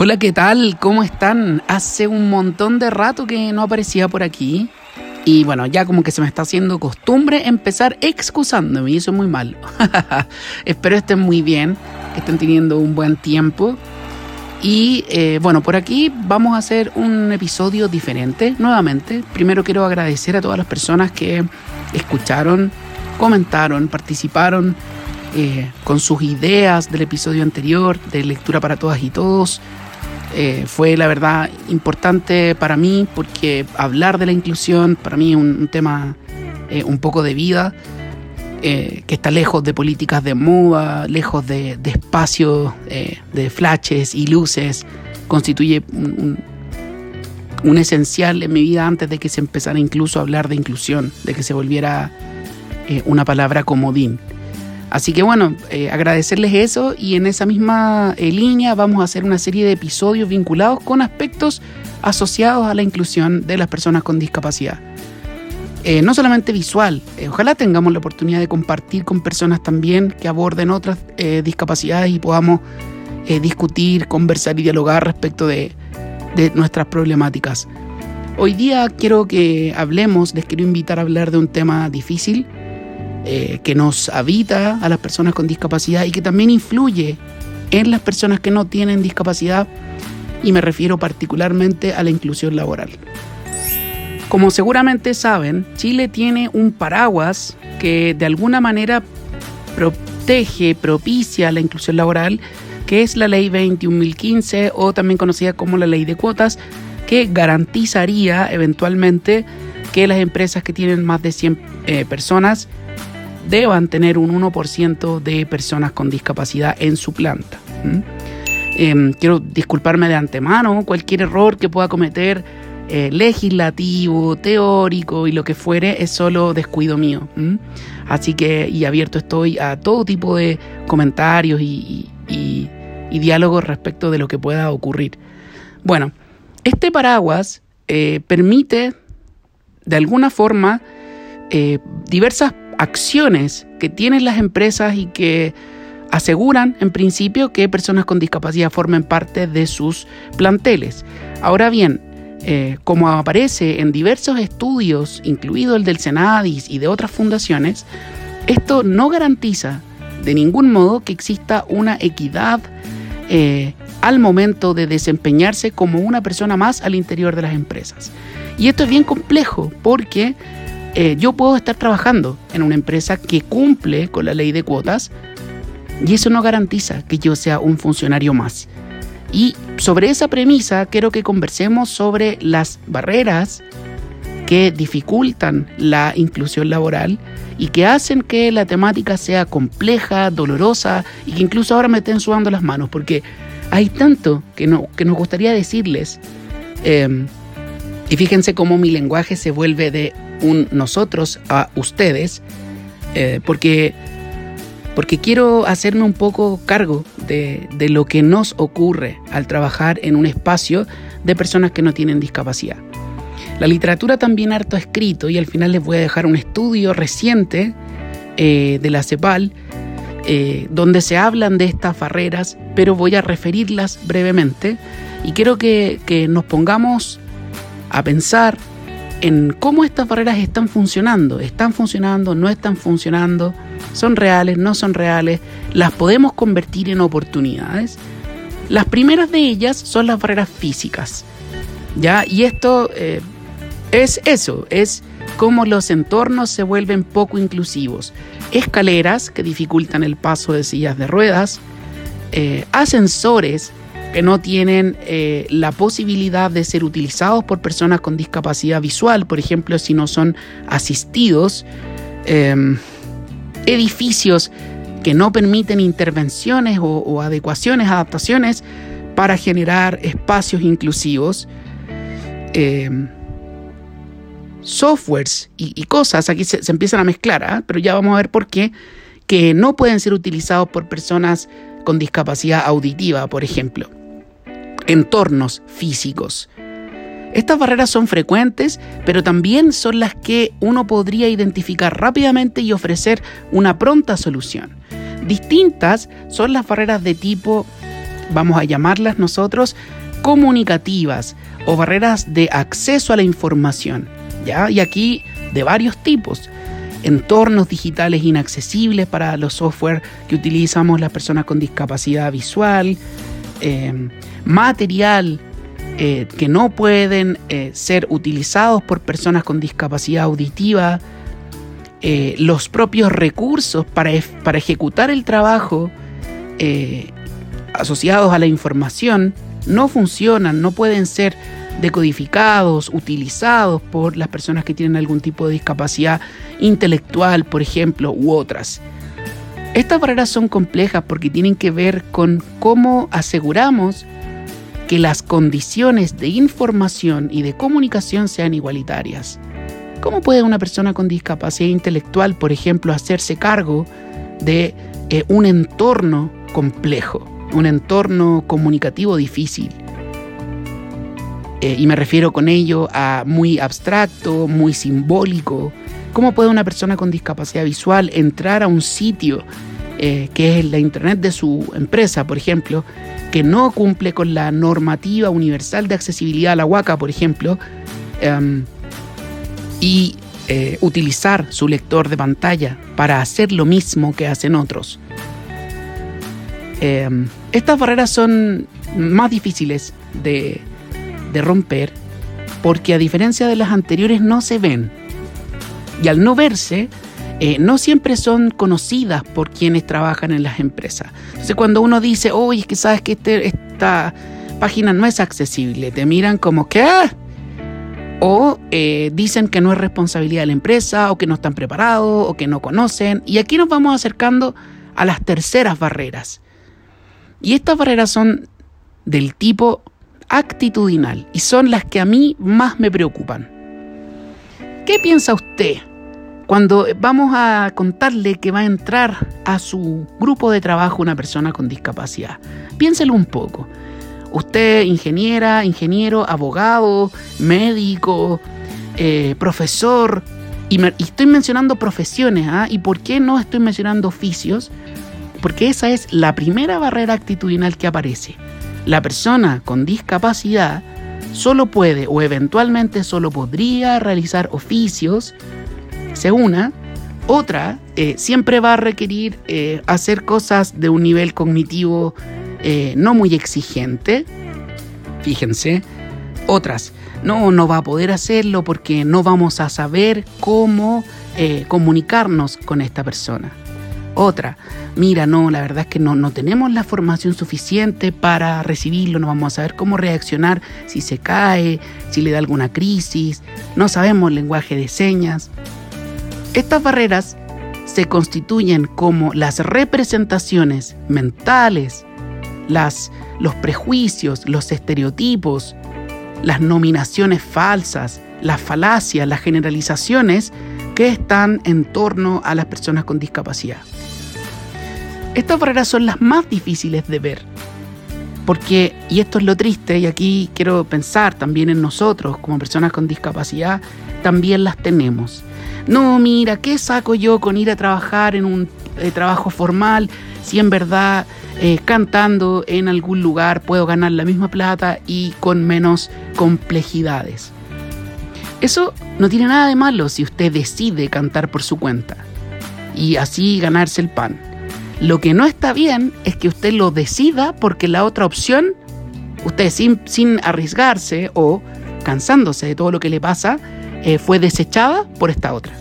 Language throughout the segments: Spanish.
Hola, ¿qué tal? ¿Cómo están? Hace un montón de rato que no aparecía por aquí. Y bueno, ya como que se me está haciendo costumbre empezar excusándome y eso es muy malo. Espero estén muy bien, que estén teniendo un buen tiempo. Y eh, bueno, por aquí vamos a hacer un episodio diferente nuevamente. Primero quiero agradecer a todas las personas que escucharon, comentaron, participaron eh, con sus ideas del episodio anterior, de lectura para todas y todos. Eh, fue la verdad importante para mí porque hablar de la inclusión para mí es un, tema eh, un poco de vida, eh, que está lejos de políticas de moda, lejos de, espacios de flashes y luces, constituye un, esencial en mi vida antes de que se empezara incluso a hablar de inclusión, de que se volviera una palabra comodín. Así que bueno, eh, agradecerles eso y en esa misma eh, línea vamos a hacer una serie de episodios vinculados con aspectos asociados a la inclusión de las personas con discapacidad. Eh, no solamente visual, ojalá tengamos la oportunidad de compartir con personas también que aborden otras discapacidades y podamos discutir, conversar y dialogar respecto de, de nuestras problemáticas. Hoy día quiero que hablemos, les quiero invitar a hablar de un tema difícil, eh, que nos habita a las personas con discapacidad y que también influye en las personas que no tienen discapacidad y me refiero particularmente a la inclusión laboral. Como seguramente saben, Chile tiene un paraguas que de alguna manera protege, propicia la inclusión laboral, que es la ley 21.015 o también conocida como la ley de cuotas, que garantizaría eventualmente que las empresas que tienen más de 100 eh, personas deban tener un 1% de personas con discapacidad en su planta. Em, quiero disculparme de antemano cualquier error que pueda cometer eh, legislativo, teórico y lo que fuere es solo descuido mío. Así que y abierto estoy a todo tipo de comentarios y, diálogos respecto de lo que pueda ocurrir. Bueno, este paraguas eh, permite de alguna forma eh, diversas acciones que tienen las empresas y que aseguran en principio que personas con discapacidad formen parte de sus planteles. Ahora bien, eh, como aparece en diversos estudios, incluido el del Senadis y de otras fundaciones, esto no garantiza de ningún modo que exista una equidad eh, al momento de desempeñarse como una persona más al interior de las empresas. Y esto es bien complejo porque eh, yo puedo estar trabajando en una empresa que cumple con la ley de cuotas y eso no garantiza que yo sea un funcionario más. Y sobre esa premisa quiero que conversemos sobre las barreras que dificultan la inclusión laboral y que hacen que la temática sea compleja, dolorosa y que incluso ahora me estén sudando las manos, porque hay tanto que, no, que nos gustaría decirles. Em, y fíjense cómo mi lenguaje se vuelve de un nosotros a ustedes, eh, porque, porque quiero hacerme un poco cargo de, de lo que nos ocurre al trabajar en un espacio de personas que no tienen discapacidad. La literatura también harto escrito y al final les voy a dejar un estudio reciente eh, de la CEPAL eh, donde se hablan de estas barreras, pero voy a referirlas brevemente y quiero que, que nos pongamos a pensar en cómo estas barreras están funcionando. ¿Están funcionando? ¿No están funcionando? ¿Son reales? ¿No son reales? ¿Las podemos convertir en oportunidades? Las primeras de ellas son las barreras físicas. ¿ya? Y esto eh, es eso, es cómo los entornos se vuelven poco inclusivos. Escaleras que dificultan el paso de sillas de ruedas, eh, ascensores que no tienen eh, la posibilidad de ser utilizados por personas con discapacidad visual, por ejemplo, si no son asistidos, em, edificios que no permiten intervenciones o, adecuaciones, adaptaciones para generar espacios inclusivos. Em, softwares y, cosas, aquí se, empiezan a mezclar, ¿ah? pero ya vamos a ver por qué, que no pueden ser utilizados por personas con discapacidad auditiva, por ejemplo entornos físicos. Estas barreras son frecuentes, pero también son las que uno podría identificar rápidamente y ofrecer una pronta solución. Distintas son las barreras de tipo vamos a llamarlas nosotros, comunicativas o barreras de acceso a la información. ¿ya? Y aquí de varios tipos. Entornos digitales inaccesibles para los software que utilizamos las personas con discapacidad visual, eh, material eh, que no pueden eh, ser utilizados por personas con discapacidad auditiva, los propios recursos para, para ejecutar el trabajo asociados a la información no funcionan, no pueden ser decodificados, utilizados por las personas que tienen algún tipo de discapacidad intelectual, por ejemplo, u otras. Estas barreras son complejas porque tienen que ver con cómo aseguramos que las condiciones de información y de comunicación sean igualitarias. ¿Cómo puede una persona con discapacidad intelectual, por ejemplo, hacerse cargo de eh, un entorno complejo? un entorno comunicativo difícil. Eh, y me refiero con ello a muy abstracto, muy simbólico. ¿Cómo puede una persona con discapacidad visual entrar a un sitio eh, que es la internet de su empresa, por ejemplo, que no cumple con la normativa universal de accesibilidad a la huaca, por ejemplo, em, y eh, utilizar su lector de pantalla para hacer lo mismo que hacen otros? Em, estas barreras son más difíciles de, romper porque a diferencia de las anteriores no se ven. Y al no verse, eh, no siempre son conocidas por quienes trabajan en las empresas. Entonces cuando uno dice, oye, es que sabes que este, esta página no es accesible, te miran como que... O eh, dicen que no es responsabilidad de la empresa, o que no están preparados, o que no conocen. Y aquí nos vamos acercando a las terceras barreras, y estas barreras son del tipo actitudinal y son las que a mí más me preocupan. ¿Qué piensa usted cuando vamos a contarle que va a entrar a su grupo de trabajo una persona con discapacidad? Piénselo un poco. Usted, ingeniera, ingeniero, abogado, médico, eh, profesor, y, estoy mencionando profesiones, ¿ah? ¿y por qué no estoy mencionando oficios? porque esa es la primera barrera actitudinal que aparece. La persona con discapacidad solo puede o eventualmente solo podría realizar oficios, se una. Otra, eh, siempre va a requerir eh, hacer cosas de un nivel cognitivo eh, no muy exigente. Fíjense. Otras, no, no va a poder hacerlo porque no vamos a saber cómo comunicarnos con esta persona. Otra, mira, no, la verdad es que no, no tenemos la formación suficiente para recibirlo, no vamos a saber cómo reaccionar si se cae, si le da alguna crisis, no sabemos lenguaje de señas. Estas barreras se constituyen como las representaciones mentales, las, los prejuicios, los estereotipos, las nominaciones falsas, las falacias, las generalizaciones que están en torno a las personas con discapacidad. Estas barreras son las más difíciles de ver. Porque, y esto es lo triste, y aquí quiero pensar también en nosotros como personas con discapacidad, también las tenemos. No, mira, ¿qué saco yo con ir a trabajar en un eh, trabajo formal si en verdad eh, cantando en algún lugar puedo ganar la misma plata y con menos complejidades? Eso no tiene nada de malo si usted decide cantar por su cuenta y así ganarse el pan. Lo que no está bien es que usted lo decida porque la otra opción, usted sin, sin arriesgarse o cansándose de todo lo que le pasa, eh, fue desechada por esta otra.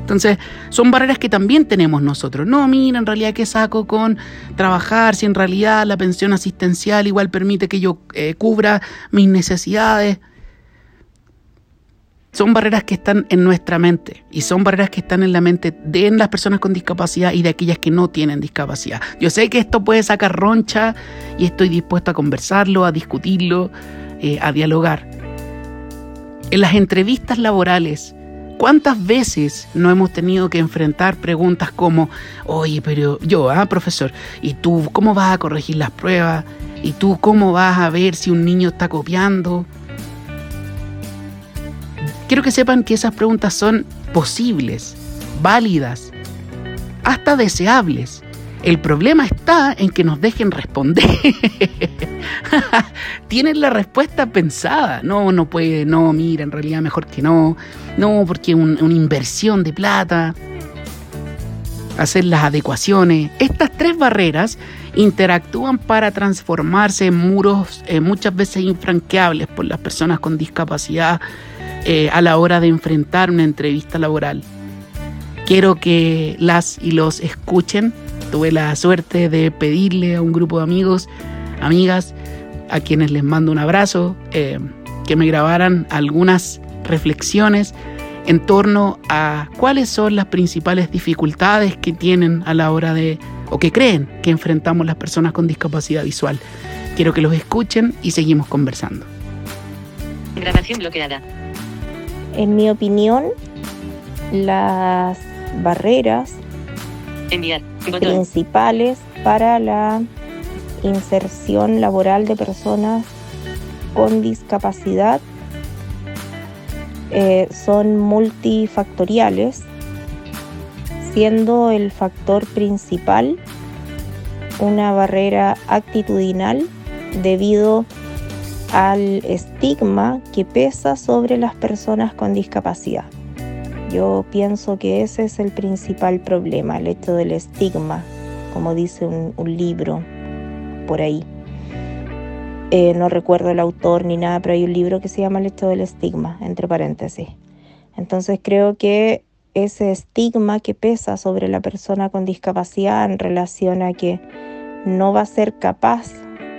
Entonces, son barreras que también tenemos nosotros. No, mira, en realidad, ¿qué saco con trabajar si en realidad la pensión asistencial igual permite que yo eh, cubra mis necesidades? Son barreras que están en nuestra mente y son barreras que están en la mente de las personas con discapacidad y de aquellas que no tienen discapacidad. Yo sé que esto puede sacar roncha y estoy dispuesto a conversarlo, a discutirlo, eh, a dialogar. En las entrevistas laborales, ¿cuántas veces no hemos tenido que enfrentar preguntas como, oye, pero yo, ah, profesor, ¿y tú cómo vas a corregir las pruebas? ¿Y tú cómo vas a ver si un niño está copiando? Quiero que sepan que esas preguntas son posibles, válidas, hasta deseables. El problema está en que nos dejen responder. Tienen la respuesta pensada. No, no puede, no, mira, en realidad mejor que no. No, porque es una inversión de plata. Hacer las adecuaciones. Estas tres barreras interactúan para transformarse en muros eh, muchas veces infranqueables por las personas con discapacidad eh, a la hora de enfrentar una entrevista laboral. Quiero que las y los escuchen. Tuve la suerte de pedirle a un grupo de amigos, amigas, a quienes les mando un abrazo, eh, que me grabaran algunas reflexiones en torno a cuáles son las principales dificultades que tienen a la hora de, o que creen que enfrentamos las personas con discapacidad visual. Quiero que los escuchen y seguimos conversando. Grabación bloqueada. En mi opinión, las barreras principales para la inserción laboral de personas con discapacidad eh, son multifactoriales, siendo el factor principal una barrera actitudinal debido al estigma que pesa sobre las personas con discapacidad. Yo pienso que ese es el principal problema, el hecho del estigma, como dice un, libro por ahí. Eh, no recuerdo el autor ni nada, pero hay un libro que se llama El hecho del estigma, entre paréntesis. Entonces creo que ese estigma que pesa sobre la persona con discapacidad en relación a que no va a ser capaz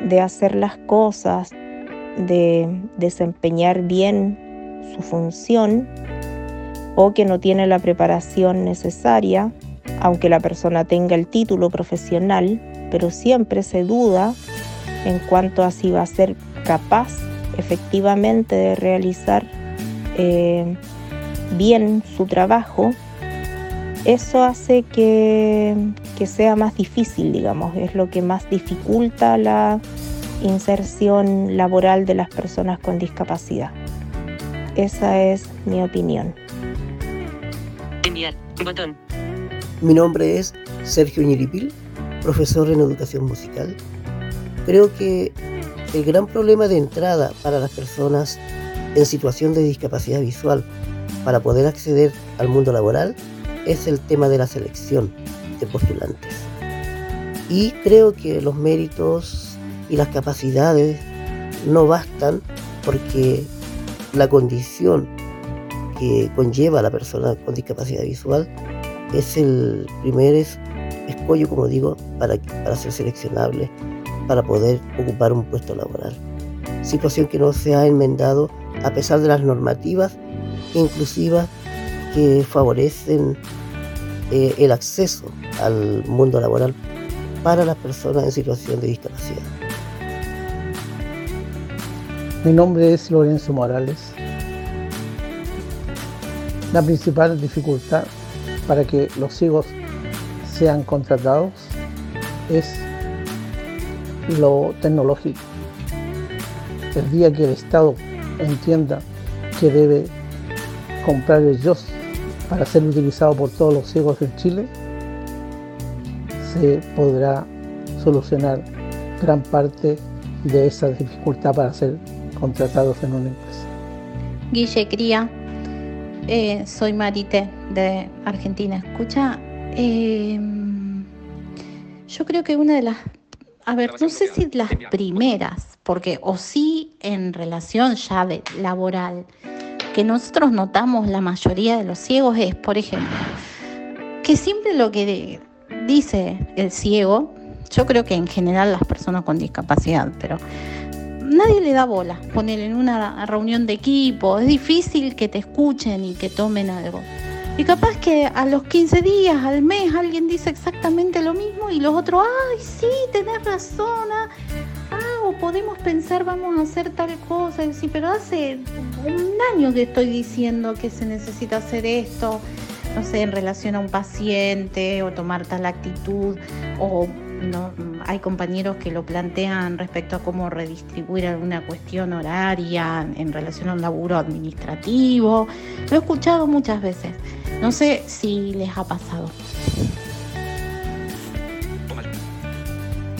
de hacer las cosas, de desempeñar bien su función, o que no tiene la preparación necesaria, aunque la persona tenga el título profesional, pero siempre se duda en cuanto a si va a ser capaz efectivamente de realizar eh, bien su trabajo, eso hace que, que sea más difícil, digamos, es lo que más dificulta la inserción laboral de las personas con discapacidad. Esa es mi opinión. Mi nombre es Sergio Ñiripil, profesor en educación musical. Creo que el gran problema de entrada para las personas en situación de discapacidad visual para poder acceder al mundo laboral es el tema de la selección de postulantes. Y creo que los méritos y las capacidades no bastan porque la condición que conlleva a la persona con discapacidad visual es el primer escollo, como digo, para, para ser seleccionable, para poder ocupar un puesto laboral. Situación que no se ha enmendado a pesar de las normativas inclusivas que favorecen eh, el acceso al mundo laboral para las personas en situación de discapacidad. Mi nombre es Lorenzo Morales la principal dificultad para que los ciegos sean contratados es lo tecnológico. El día que el Estado entienda que debe comprar el JOS para ser utilizado por todos los ciegos en Chile, se podrá solucionar gran parte de esa dificultad para ser contratados en una empresa. Guille Cría, eh, soy Marite de Argentina. Escucha, em, yo creo que una de las, a ver, no sé si las primeras, porque o sí en relación ya de laboral, que nosotros notamos la mayoría de los ciegos es, por ejemplo, que siempre lo que dice el ciego, yo creo que en general las personas con discapacidad, pero nadie le da bola poner en una reunión de equipo, es difícil que te escuchen y que tomen algo. Y capaz que a los 15 días, al mes, alguien dice exactamente lo mismo y los otros, ay, sí, tenés razón, ah, ah o podemos pensar, vamos a hacer tal cosa, sí, pero hace un año que estoy diciendo que se necesita hacer esto, no sé, en relación a un paciente o tomar tal actitud o hay compañeros que lo plantean respecto a cómo redistribuir alguna cuestión horaria en relación a un laburo administrativo. Lo he escuchado muchas veces. No sé si les ha pasado.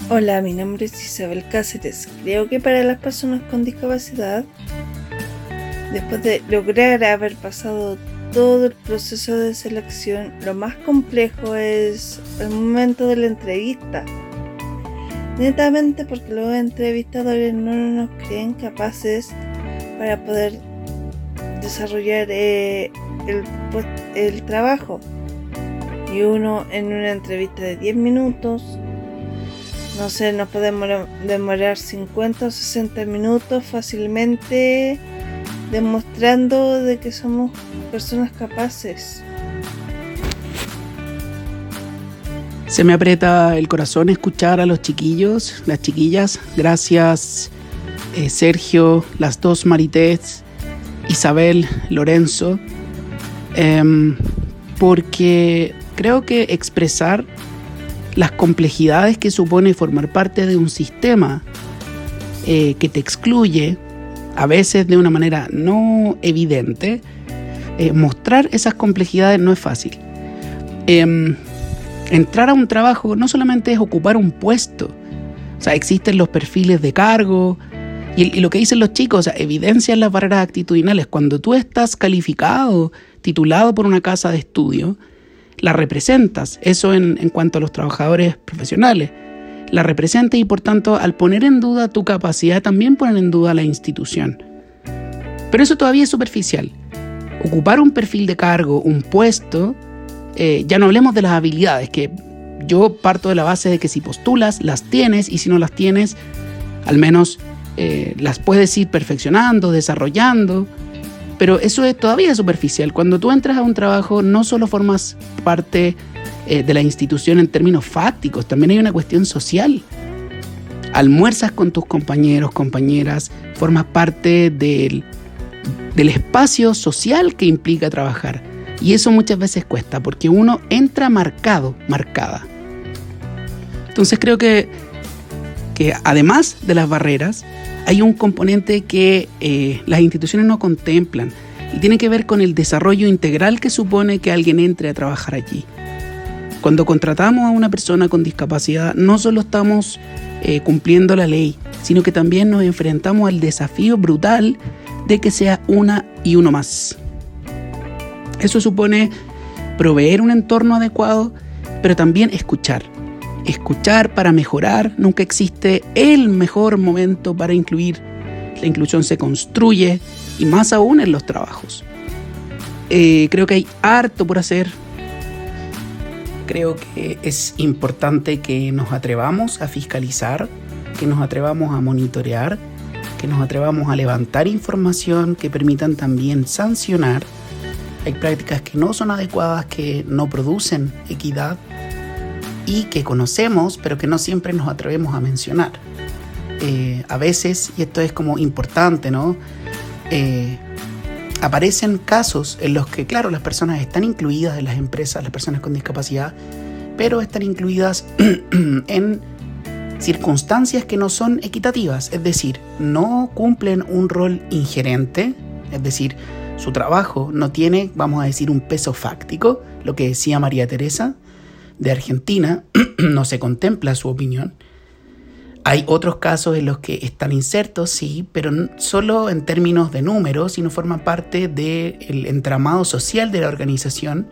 Hola, mi nombre es Isabel Cáceres. Creo que para las personas con discapacidad, después de lograr haber pasado todo el proceso de selección, lo más complejo es el momento de la entrevista. Netamente porque los entrevistadores no nos creen capaces para poder desarrollar eh, el, el trabajo. Y uno en una entrevista de 10 minutos no sé, nos podemos demorar 50 o 60 minutos fácilmente demostrando de que somos personas capaces. Se me aprieta el corazón escuchar a los chiquillos, las chiquillas. Gracias, eh, Sergio, las dos Marités, Isabel, Lorenzo, em, porque creo que expresar las complejidades que supone formar parte de un sistema eh, que te excluye, a veces de una manera no evidente, eh, mostrar esas complejidades no es fácil. Entrar a un trabajo no solamente es ocupar un puesto, o sea, existen los perfiles de cargo, y, lo que dicen los chicos, o sea, evidencian las barreras actitudinales. Cuando tú estás calificado, titulado por una casa de estudio, la representas, eso en, cuanto a los trabajadores profesionales, la representas y por tanto al poner en duda tu capacidad también ponen en duda la institución. Pero eso todavía es superficial. Ocupar un perfil de cargo, un puesto, eh, ya no hablemos de las habilidades, que yo parto de la base de que si postulas, las tienes y si no las tienes, al menos eh, las puedes ir perfeccionando, desarrollando. Pero eso es todavía superficial. Cuando tú entras a un trabajo, no solo formas parte eh, de la institución en términos fácticos, también hay una cuestión social. Almuerzas con tus compañeros, compañeras, formas parte del, del espacio social que implica trabajar. Y eso muchas veces cuesta, porque uno entra marcado, marcada. Entonces creo que, que además de las barreras, hay un componente que eh, las instituciones no contemplan y tiene que ver con el desarrollo integral que supone que alguien entre a trabajar allí. Cuando contratamos a una persona con discapacidad, no solo estamos eh, cumpliendo la ley, sino que también nos enfrentamos al desafío brutal de que sea una y uno más. Eso supone proveer un entorno adecuado, pero también escuchar escuchar para mejorar. Nunca existe el mejor momento para incluir. La inclusión se construye y más aún en los trabajos. Eh, creo que hay harto por hacer. Creo que es importante que nos atrevamos a fiscalizar, que nos atrevamos a monitorear, que nos atrevamos a levantar información que permitan también sancionar. Hay prácticas que no son adecuadas, que no producen equidad y que conocemos, pero que no siempre nos atrevemos a mencionar. Eh, a veces, y esto es como importante, ¿no? Eh, aparecen casos en los que, claro, las personas están incluidas en las empresas, las personas con discapacidad, pero están incluidas en circunstancias que no son equitativas, es decir, no cumplen un rol ingerente, es decir, su trabajo no tiene, vamos a decir, un peso fáctico, lo que decía María Teresa, de Argentina, no se contempla su opinión. Hay otros casos en los que están insertos, sí, pero solo en términos de números y no forman parte del entramado social de la organización.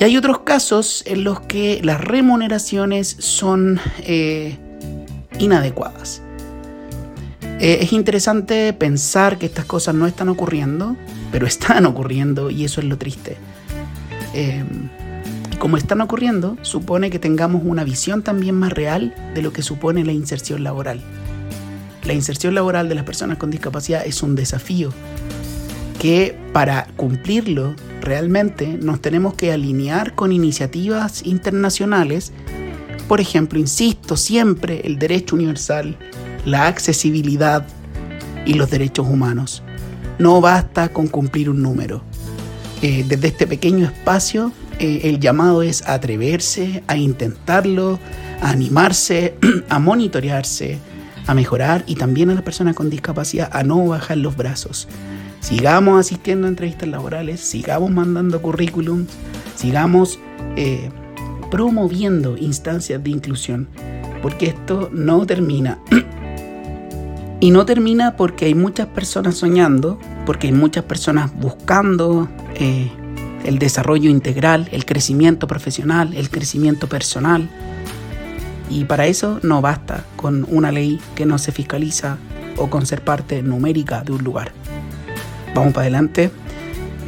Y hay otros casos en los que las remuneraciones son eh, inadecuadas. Eh, es interesante pensar que estas cosas no están ocurriendo, pero están ocurriendo y eso es lo triste. Eh, como están ocurriendo, supone que tengamos una visión también más real de lo que supone la inserción laboral. La inserción laboral de las personas con discapacidad es un desafío que para cumplirlo realmente nos tenemos que alinear con iniciativas internacionales, por ejemplo, insisto, siempre el derecho universal, la accesibilidad y los derechos humanos. No basta con cumplir un número. Eh, desde este pequeño espacio eh, el llamado es atreverse, a intentarlo, a animarse, a monitorearse, a mejorar y también a las personas con discapacidad a no bajar los brazos. Sigamos asistiendo a entrevistas laborales, sigamos mandando currículums, sigamos eh, promoviendo instancias de inclusión, porque esto no termina. y no termina porque hay muchas personas soñando, porque hay muchas personas buscando eh, el desarrollo integral, el crecimiento profesional, el crecimiento personal. Y para eso no basta con una ley que no se fiscaliza o con ser parte numérica de un lugar. Vamos para adelante.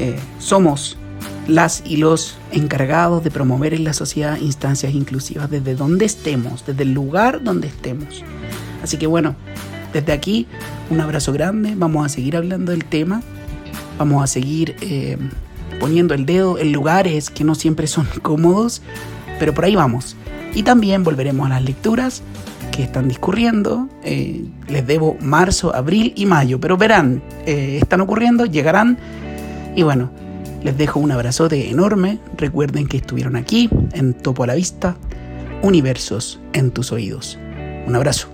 Eh, somos las y los encargados de promover en la sociedad instancias inclusivas desde donde estemos, desde el lugar donde estemos. Así que bueno, desde aquí un abrazo grande, vamos a seguir hablando del tema, vamos a seguir eh, poniendo el dedo en lugares que no siempre son cómodos, pero por ahí vamos. Y también volveremos a las lecturas que están discurriendo. Eh, les debo marzo, abril y mayo, pero verán, eh, están ocurriendo, llegarán. Y bueno, les dejo un abrazote enorme. Recuerden que estuvieron aquí en Topo a la Vista, Universos en tus oídos. Un abrazo.